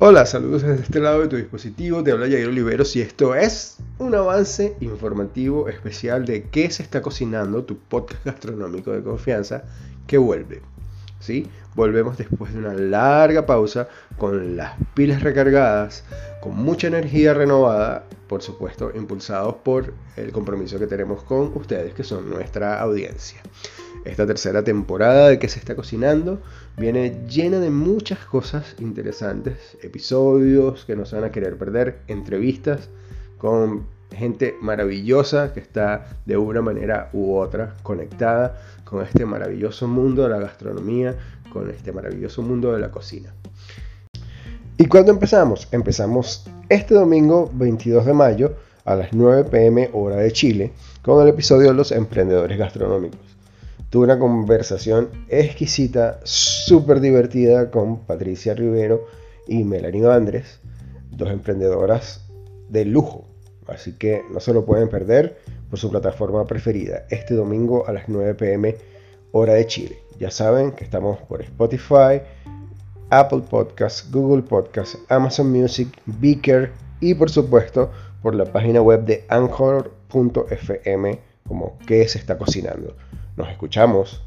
Hola, saludos desde este lado de tu dispositivo, te habla Jair Oliveros y esto es un avance informativo especial de qué se está cocinando, tu podcast gastronómico de confianza que vuelve. ¿Sí? Volvemos después de una larga pausa con las pilas recargadas, con mucha energía renovada, por supuesto, impulsados por el compromiso que tenemos con ustedes, que son nuestra audiencia. Esta tercera temporada de que se está cocinando viene llena de muchas cosas interesantes, episodios que no se van a querer perder, entrevistas con gente maravillosa que está de una manera u otra conectada con este maravilloso mundo de la gastronomía, con este maravilloso mundo de la cocina. ¿Y cuándo empezamos? Empezamos este domingo 22 de mayo a las 9 pm hora de Chile con el episodio de los emprendedores gastronómicos. Tuve una conversación exquisita, súper divertida con Patricia Rivero y Melanie Andrés, dos emprendedoras de lujo. Así que no se lo pueden perder por su plataforma preferida este domingo a las 9 pm hora de Chile. Ya saben que estamos por Spotify, Apple Podcasts, Google Podcasts, Amazon Music, Beaker y por supuesto por la página web de anchor.fm como que se está cocinando. Nos escuchamos.